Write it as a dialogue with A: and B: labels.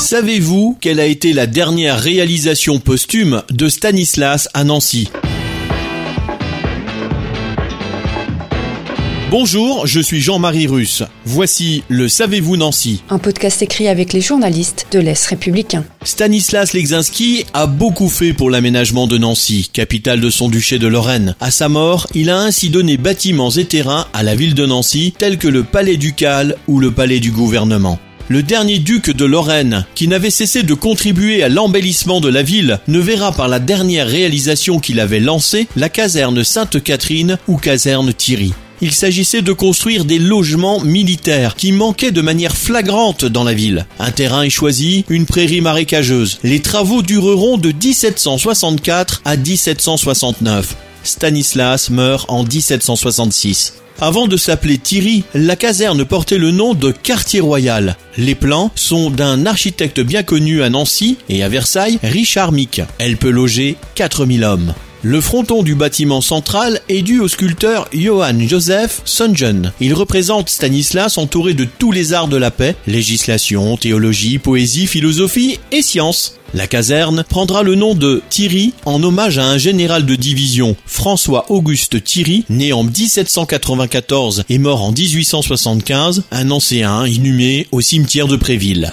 A: Savez-vous quelle a été la dernière réalisation posthume de Stanislas à Nancy? Bonjour, je suis Jean-Marie Russe. Voici le Savez-vous Nancy
B: Un podcast écrit avec les journalistes de l'Est républicain.
A: Stanislas Legzinski a beaucoup fait pour l'aménagement de Nancy, capitale de son duché de Lorraine. À sa mort, il a ainsi donné bâtiments et terrains à la ville de Nancy, tels que le palais ducal ou le palais du gouvernement. Le dernier duc de Lorraine, qui n'avait cessé de contribuer à l'embellissement de la ville, ne verra par la dernière réalisation qu'il avait lancée la caserne Sainte-Catherine ou caserne Thierry. Il s'agissait de construire des logements militaires qui manquaient de manière flagrante dans la ville. Un terrain est choisi, une prairie marécageuse. Les travaux dureront de 1764 à 1769. Stanislas meurt en 1766. Avant de s'appeler Thierry, la caserne portait le nom de Quartier Royal. Les plans sont d'un architecte bien connu à Nancy et à Versailles, Richard Mick. Elle peut loger 4000 hommes. Le fronton du bâtiment central est dû au sculpteur Johann Joseph Songen. Il représente Stanislas entouré de tous les arts de la paix, législation, théologie, poésie, philosophie et sciences. La caserne prendra le nom de Thierry en hommage à un général de division, François-Auguste Thierry, né en 1794 et mort en 1875, un ancien inhumé au cimetière de Préville.